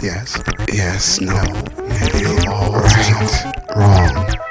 Yes, yes, no. You're all right. Wrong.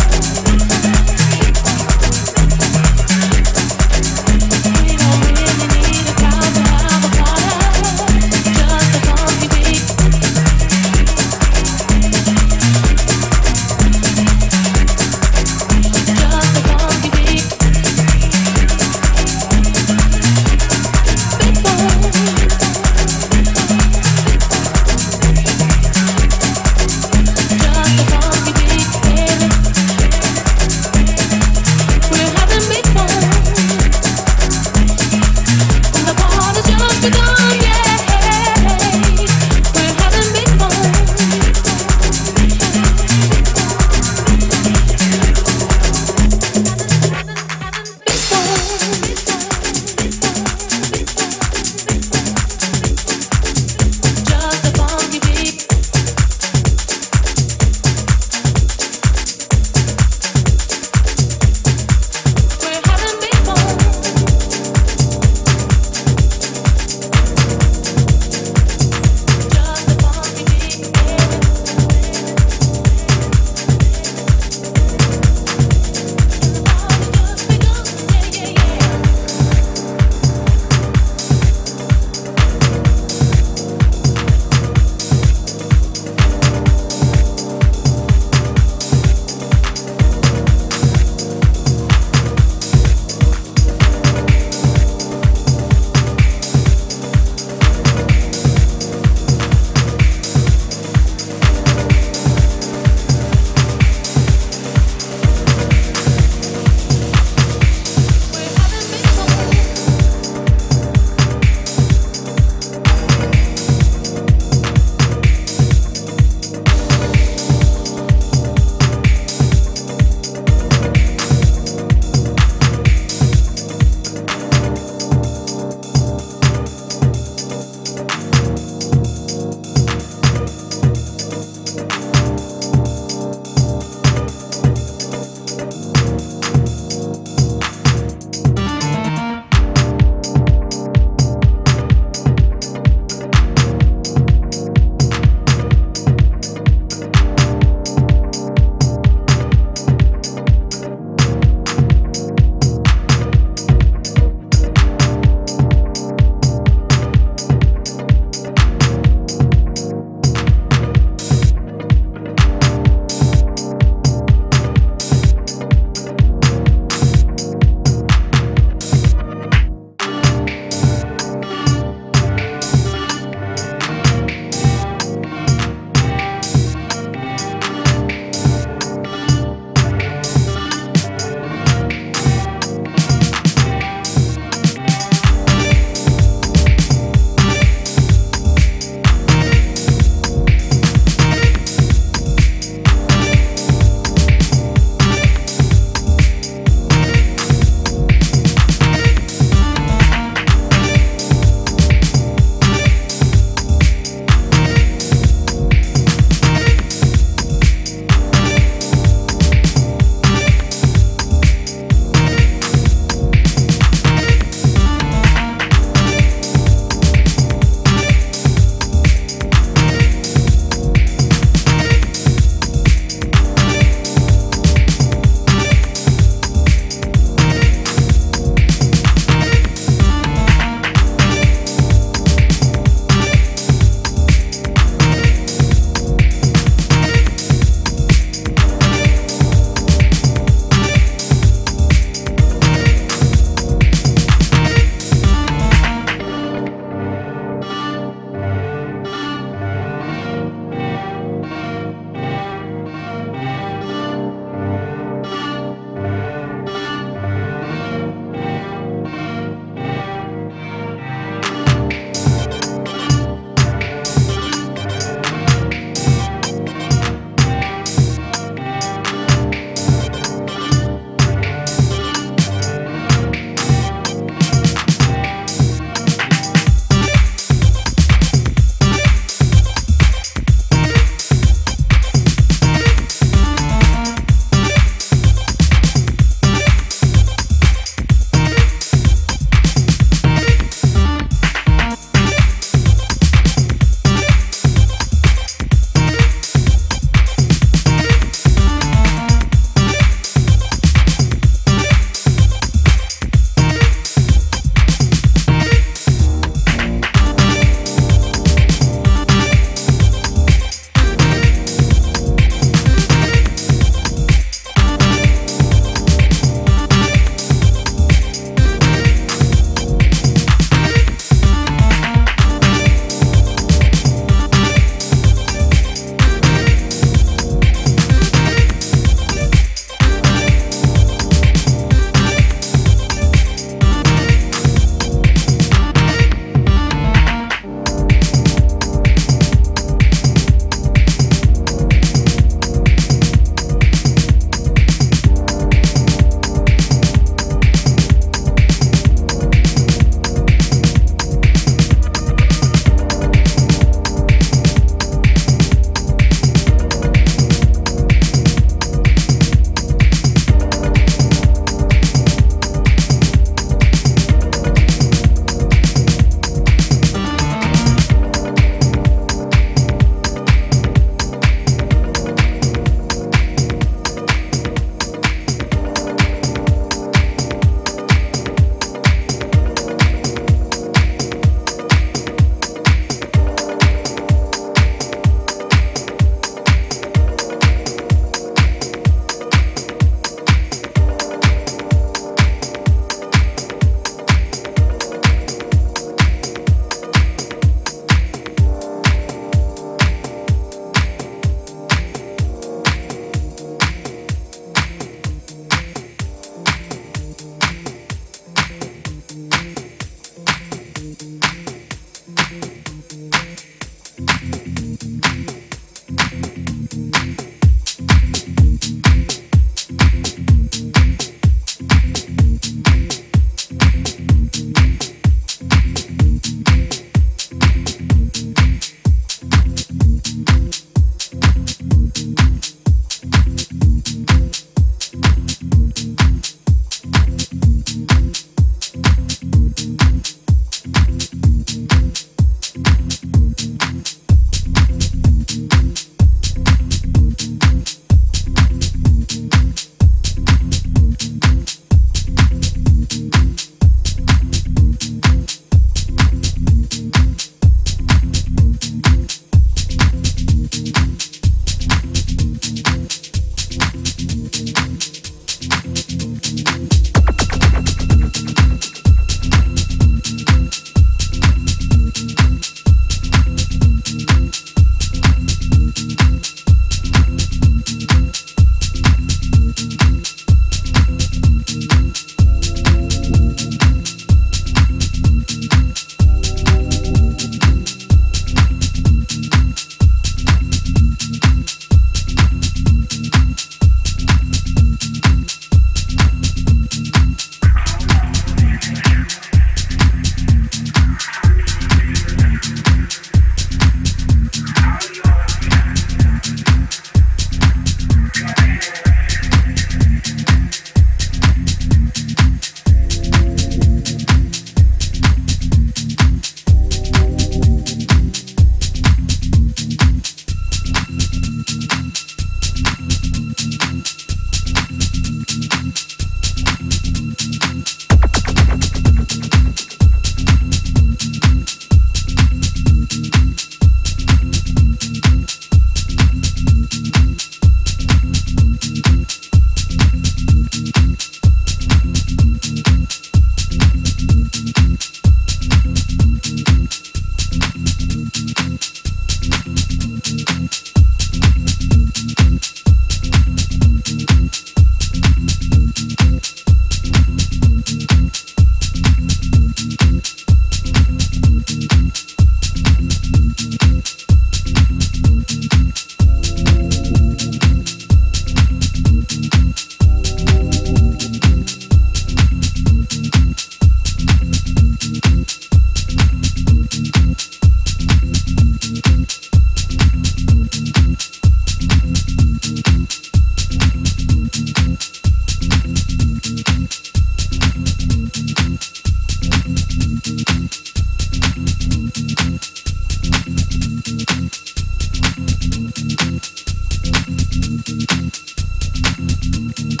Thank